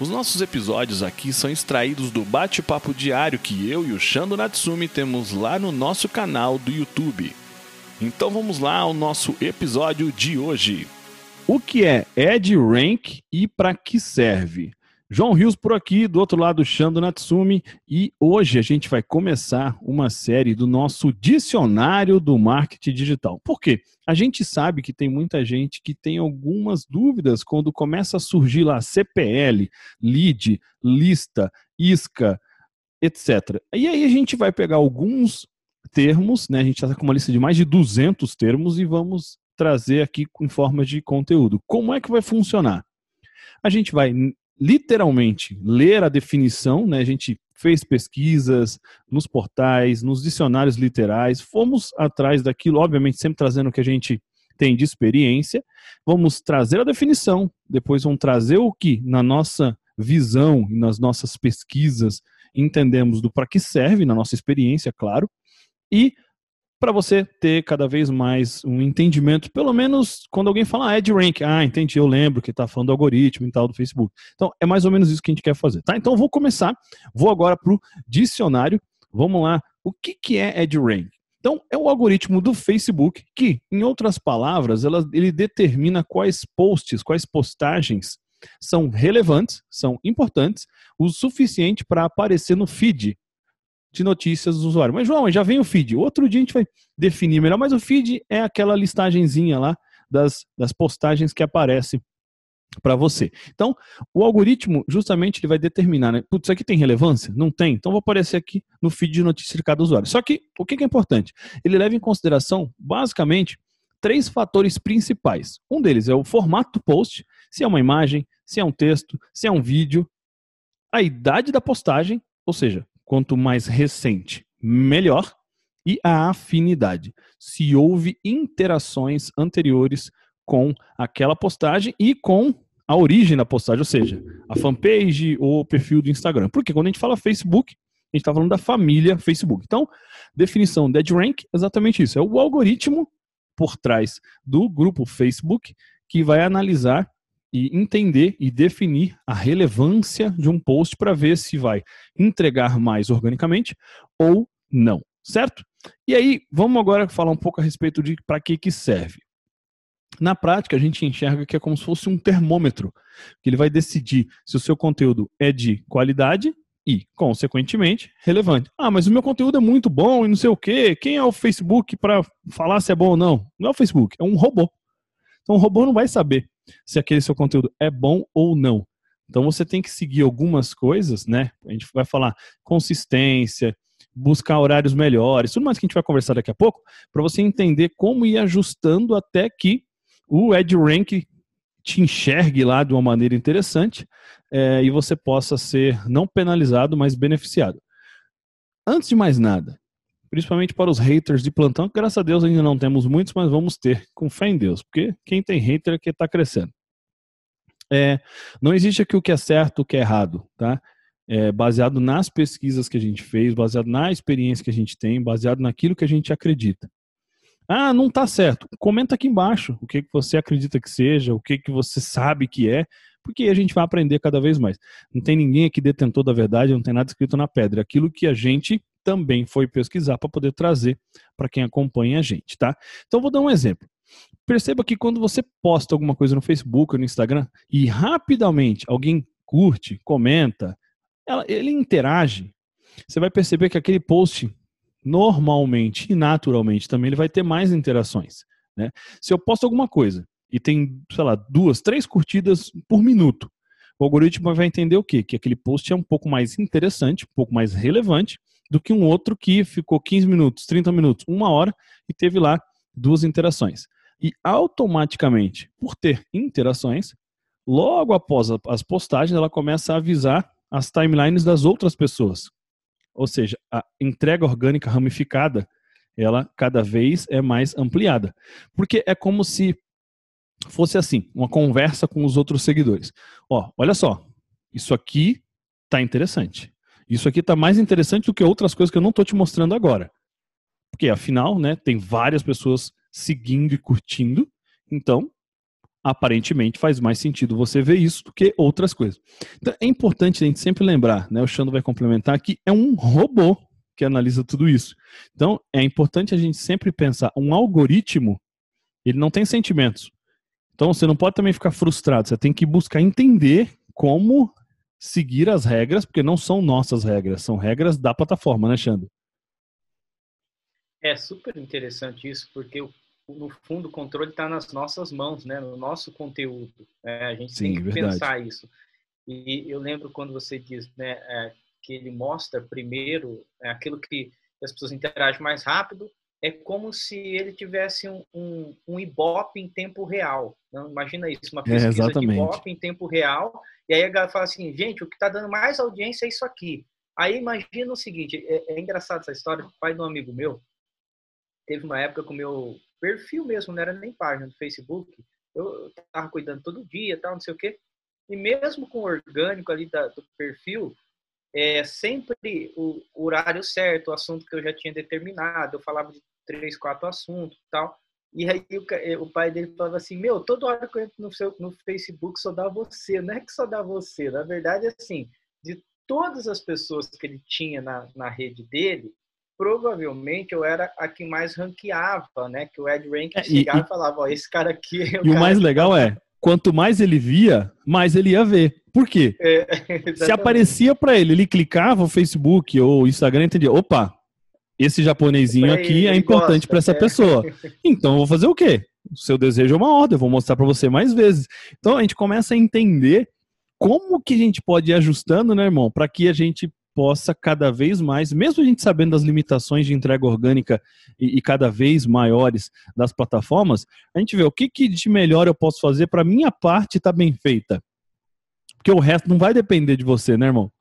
Os nossos episódios aqui são extraídos do bate-papo diário que eu e o Shando Natsumi temos lá no nosso canal do YouTube. Então vamos lá ao nosso episódio de hoje. O que é EdRank e para que serve? João Rios por aqui, do outro lado, Shando Natsumi, e hoje a gente vai começar uma série do nosso dicionário do marketing digital. Por quê? A gente sabe que tem muita gente que tem algumas dúvidas quando começa a surgir lá CPL, lead, lista, isca, etc. E aí a gente vai pegar alguns termos, né? A gente está com uma lista de mais de 200 termos e vamos trazer aqui em forma de conteúdo. Como é que vai funcionar? A gente vai literalmente ler a definição, né? A gente fez pesquisas nos portais, nos dicionários literais, fomos atrás daquilo, obviamente sempre trazendo o que a gente tem de experiência. Vamos trazer a definição, depois vamos trazer o que na nossa visão e nas nossas pesquisas entendemos do para que serve, na nossa experiência, claro, e para você ter cada vez mais um entendimento, pelo menos quando alguém fala ah, Rank, ah, entendi, eu lembro que está falando do algoritmo e tal do Facebook. Então, é mais ou menos isso que a gente quer fazer, tá? Então, vou começar, vou agora para o dicionário, vamos lá, o que, que é Rank? Então, é o algoritmo do Facebook que, em outras palavras, ela, ele determina quais posts, quais postagens são relevantes, são importantes, o suficiente para aparecer no feed de notícias do usuário. Mas, João, já vem o feed. Outro dia a gente vai definir melhor, mas o feed é aquela listagenzinha lá das, das postagens que aparece para você. Então, o algoritmo justamente ele vai determinar, né? Putz, isso aqui tem relevância? Não tem. Então, vou aparecer aqui no feed de notícias de cada usuário. Só que, o que é importante? Ele leva em consideração, basicamente, três fatores principais. Um deles é o formato do post, se é uma imagem, se é um texto, se é um vídeo, a idade da postagem, ou seja, quanto mais recente, melhor, e a afinidade. Se houve interações anteriores com aquela postagem e com a origem da postagem, ou seja, a fanpage ou o perfil do Instagram. Porque quando a gente fala Facebook, a gente está falando da família Facebook. Então, definição de EdRank é exatamente isso. É o algoritmo por trás do grupo Facebook que vai analisar e entender e definir a relevância de um post para ver se vai entregar mais organicamente ou não, certo? E aí, vamos agora falar um pouco a respeito de para que que serve. Na prática, a gente enxerga que é como se fosse um termômetro, que ele vai decidir se o seu conteúdo é de qualidade e, consequentemente, relevante. Ah, mas o meu conteúdo é muito bom e não sei o quê. Quem é o Facebook para falar se é bom ou não? Não é o Facebook, é um robô. Então o robô não vai saber se aquele seu conteúdo é bom ou não. Então você tem que seguir algumas coisas, né? A gente vai falar consistência, buscar horários melhores, tudo mais que a gente vai conversar daqui a pouco, para você entender como ir ajustando até que o EdRank te enxergue lá de uma maneira interessante é, e você possa ser não penalizado, mas beneficiado. Antes de mais nada, principalmente para os haters de plantão, que graças a Deus ainda não temos muitos, mas vamos ter, com fé em Deus, porque quem tem hater é que está crescendo. É, não existe aqui o que é certo, o que é errado, tá? É, baseado nas pesquisas que a gente fez, baseado na experiência que a gente tem, baseado naquilo que a gente acredita. Ah, não está certo. Comenta aqui embaixo o que, que você acredita que seja, o que, que você sabe que é, porque a gente vai aprender cada vez mais. Não tem ninguém aqui detentor da verdade, não tem nada escrito na pedra. Aquilo que a gente também foi pesquisar para poder trazer para quem acompanha a gente, tá? Então vou dar um exemplo. Perceba que quando você posta alguma coisa no Facebook ou no Instagram e rapidamente alguém curte, comenta, ela, ele interage, você vai perceber que aquele post normalmente e naturalmente também ele vai ter mais interações. Né? Se eu posto alguma coisa e tem, sei lá, duas, três curtidas por minuto, o algoritmo vai entender o quê? Que aquele post é um pouco mais interessante, um pouco mais relevante do que um outro que ficou 15 minutos, 30 minutos, uma hora e teve lá duas interações. E automaticamente, por ter interações, logo após as postagens, ela começa a avisar as timelines das outras pessoas. Ou seja, a entrega orgânica ramificada ela cada vez é mais ampliada. Porque é como se fosse assim, uma conversa com os outros seguidores. Ó, olha só, isso aqui tá interessante. Isso aqui tá mais interessante do que outras coisas que eu não tô te mostrando agora. Porque afinal, né, tem várias pessoas seguindo e curtindo. Então, aparentemente faz mais sentido você ver isso do que outras coisas. Então, é importante a gente sempre lembrar, né, o Xando vai complementar que é um robô que analisa tudo isso. Então, é importante a gente sempre pensar, um algoritmo, ele não tem sentimentos. Então, você não pode também ficar frustrado, você tem que buscar entender como seguir as regras, porque não são nossas regras, são regras da plataforma, né, Xando? É super interessante isso, porque no fundo o controle está nas nossas mãos, né, no nosso conteúdo. Né? A gente Sim, tem que verdade. pensar isso. E eu lembro quando você diz, né, é, que ele mostra primeiro é, aquilo que as pessoas interagem mais rápido, é como se ele tivesse um, um, um Ibope em tempo real. Não, imagina isso, uma é, pesquisa é, de Ibope em tempo real, e aí a galera fala assim, gente, o que está dando mais audiência é isso aqui. Aí imagina o seguinte, é, é engraçado essa história, o pai de um amigo meu, teve uma época com o meu perfil mesmo, não era nem página do Facebook, eu estava cuidando todo dia, tal, não sei o quê, e mesmo com o orgânico ali da, do perfil, é sempre o, horário certo, o assunto que eu já tinha determinado, eu falava de três, quatro assuntos tal. E aí o, é, o, pai dele falava assim, meu, toda hora que eu entro no, seu, no Facebook só dá você, não é que só dá você, na verdade, assim, de todas as pessoas que ele tinha na, na rede dele, provavelmente eu era a que mais ranqueava, né? Que o Ed Rank é, chegava e, e falava, ó, esse cara aqui... É o e o mais legal é, quanto mais ele via, mais ele ia ver. Por quê? É, Se aparecia para ele, ele clicava o Facebook ou o Instagram e entendia, opa, esse japonesinho aqui é importante para essa é. pessoa. Então eu vou fazer o quê? O seu desejo é uma ordem, eu vou mostrar para você mais vezes. Então a gente começa a entender como que a gente pode ir ajustando, né, irmão, para que a gente possa cada vez mais, mesmo a gente sabendo das limitações de entrega orgânica e, e cada vez maiores das plataformas, a gente vê o que, que de melhor eu posso fazer para minha parte estar tá bem feita. Porque o resto não vai depender de você, né, irmão?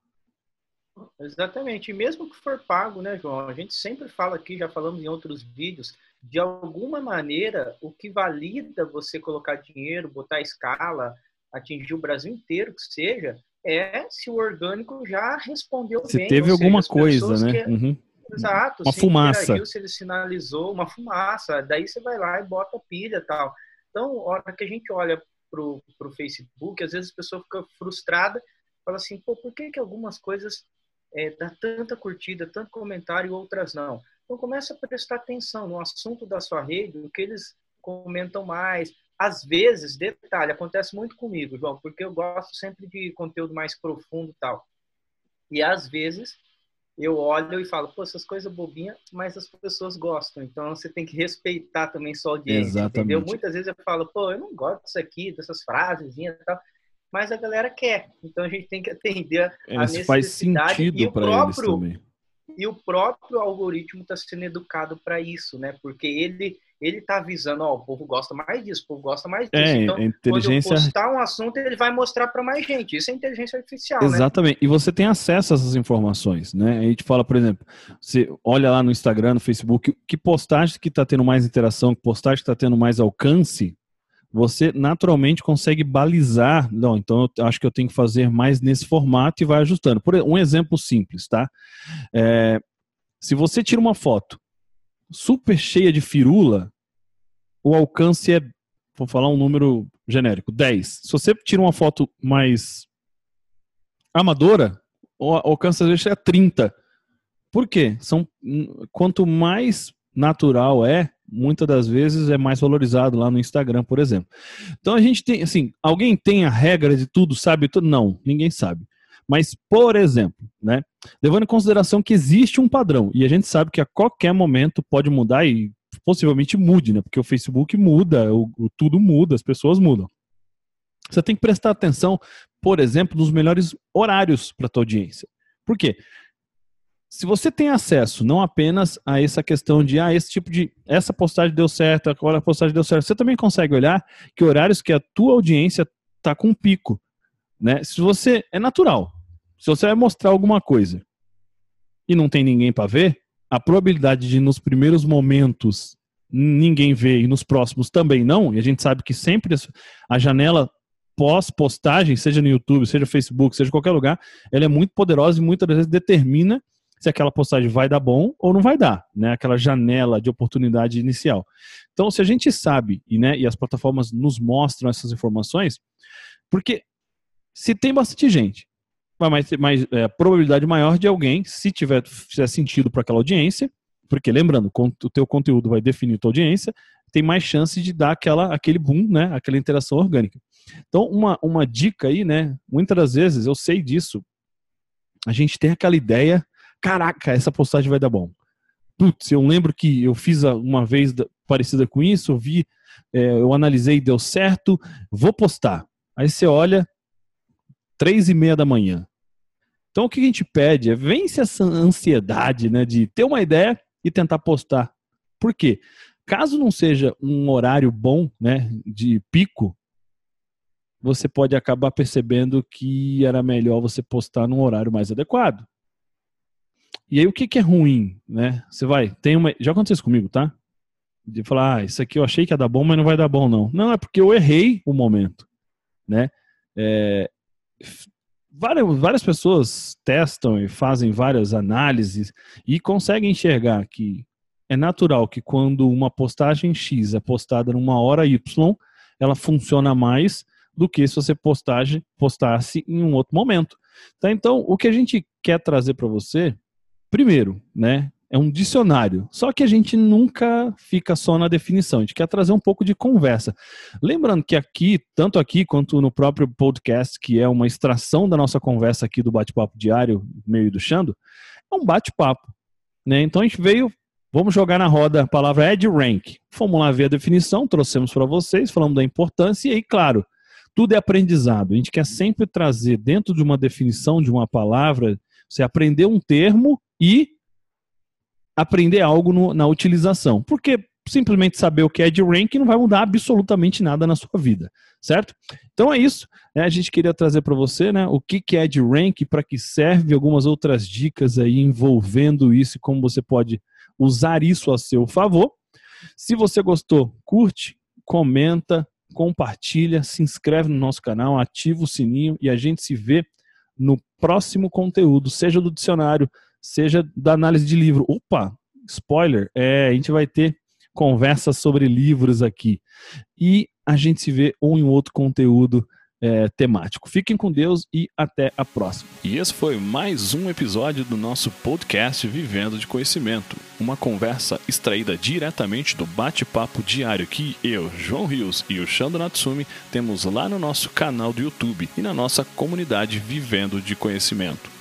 Exatamente. E mesmo que for pago, né, João? A gente sempre fala aqui, já falamos em outros vídeos, de alguma maneira, o que valida você colocar dinheiro, botar escala, atingir o Brasil inteiro, que seja, é se o orgânico já respondeu se bem. Se teve alguma coisa, né? Que... Uhum. Exato. Uma fumaça. se ele sinalizou uma fumaça, daí você vai lá e bota pilha tal. Então, a hora que a gente olha pro, pro Facebook, às vezes a pessoa fica frustrada, fala assim, pô, por que que algumas coisas é, dá tanta curtida, tanto comentário e outras não? Então, começa a prestar atenção no assunto da sua rede, o que eles comentam mais, às vezes, detalhe, acontece muito comigo, João, porque eu gosto sempre de conteúdo mais profundo e tal. E às vezes eu olho e falo, pô, essas coisas bobinhas, mas as pessoas gostam. Então você tem que respeitar também sua audiência, Exatamente. entendeu? Muitas vezes eu falo, pô, eu não gosto disso aqui, dessas frases e tal, mas a galera quer. Então a gente tem que atender a é, necessidade. Faz sentido para eles também. E o próprio algoritmo está sendo educado para isso, né? Porque ele ele está avisando, ó, o povo gosta mais disso, o povo gosta mais disso. É, então, inteligência... quando eu postar um assunto, ele vai mostrar para mais gente. Isso é inteligência artificial, né? Exatamente. Né? E você tem acesso a essas informações, né? A gente fala, por exemplo, você olha lá no Instagram, no Facebook, que postagem que está tendo mais interação, que postagem que está tendo mais alcance, você naturalmente consegue balizar. Não, então eu acho que eu tenho que fazer mais nesse formato e vai ajustando. Por um exemplo simples, tá? É, se você tira uma foto super cheia de firula, o alcance é, vou falar um número genérico, 10. Se você tira uma foto mais amadora, o alcance às vezes é 30. Por quê? São, quanto mais natural é, muitas das vezes é mais valorizado lá no Instagram, por exemplo. Então a gente tem, assim, alguém tem a regra de tudo, sabe tudo? Não, ninguém sabe. Mas, por exemplo, né, levando em consideração que existe um padrão e a gente sabe que a qualquer momento pode mudar e possivelmente mude, né? Porque o Facebook muda, o, o tudo muda, as pessoas mudam. Você tem que prestar atenção, por exemplo, nos melhores horários para a tua audiência. Por quê? Se você tem acesso não apenas a essa questão de ah, esse tipo de essa postagem deu certo, agora a postagem deu certo, você também consegue olhar que horários que a tua audiência está com pico, né? Se você é natural, se você vai mostrar alguma coisa e não tem ninguém para ver, a probabilidade de nos primeiros momentos ninguém ver e nos próximos também não, e a gente sabe que sempre a janela pós-postagem, seja no YouTube, seja no Facebook, seja em qualquer lugar, ela é muito poderosa e muitas vezes determina se aquela postagem vai dar bom ou não vai dar, né? Aquela janela de oportunidade inicial. Então, se a gente sabe e, né, e as plataformas nos mostram essas informações, porque se tem bastante gente, vai mais é, probabilidade maior de alguém, se tiver fizer sentido para aquela audiência, porque lembrando, o teu conteúdo vai definir tua audiência, tem mais chance de dar aquela, aquele boom, né? Aquela interação orgânica. Então, uma, uma dica aí, né? Muitas das vezes, eu sei disso, a gente tem aquela ideia, caraca, essa postagem vai dar bom. Putz, eu lembro que eu fiz uma vez parecida com isso, eu vi, é, eu analisei, deu certo, vou postar. Aí você olha, três e meia da manhã. Então o que a gente pede é vence essa ansiedade, né, de ter uma ideia e tentar postar. Por quê? Caso não seja um horário bom, né, de pico, você pode acabar percebendo que era melhor você postar num horário mais adequado. E aí o que, que é ruim, né? Você vai, tem uma, já aconteceu isso comigo, tá? De falar, ah, isso aqui eu achei que ia dar bom, mas não vai dar bom não. Não, é porque eu errei o momento, né? É, várias, várias pessoas testam e fazem várias análises e conseguem enxergar que é natural que quando uma postagem X é postada numa hora Y, ela funciona mais do que se você postagem, postasse em um outro momento. Tá? Então, o que a gente quer trazer para você, primeiro, né, é um dicionário. Só que a gente nunca fica só na definição, a gente quer trazer um pouco de conversa. Lembrando que aqui, tanto aqui quanto no próprio podcast, que é uma extração da nossa conversa aqui do bate-papo diário, meio do Xando, é um bate-papo. Né? Então a gente veio, vamos jogar na roda a palavra EdRank. Fomos lá ver a definição, trouxemos para vocês, falamos da importância e aí, claro, tudo é aprendizado. A gente quer sempre trazer dentro de uma definição de uma palavra, você aprender um termo e aprender algo no, na utilização. Porque simplesmente saber o que é de rank não vai mudar absolutamente nada na sua vida, certo? Então é isso. Né? A gente queria trazer para você né, o que, que é de rank, para que serve, algumas outras dicas aí envolvendo isso e como você pode usar isso a seu favor. Se você gostou, curte, comenta, compartilha, se inscreve no nosso canal, ativa o sininho e a gente se vê no próximo conteúdo, seja do dicionário, seja da análise de livro. Opa, spoiler, é, a gente vai ter conversas sobre livros aqui. E a gente se vê um em outro conteúdo é, temático. Fiquem com Deus e até a próxima. E esse foi mais um episódio do nosso podcast Vivendo de Conhecimento, uma conversa extraída diretamente do bate-papo diário que eu, João Rios e o Shando Natsumi temos lá no nosso canal do YouTube e na nossa comunidade Vivendo de Conhecimento.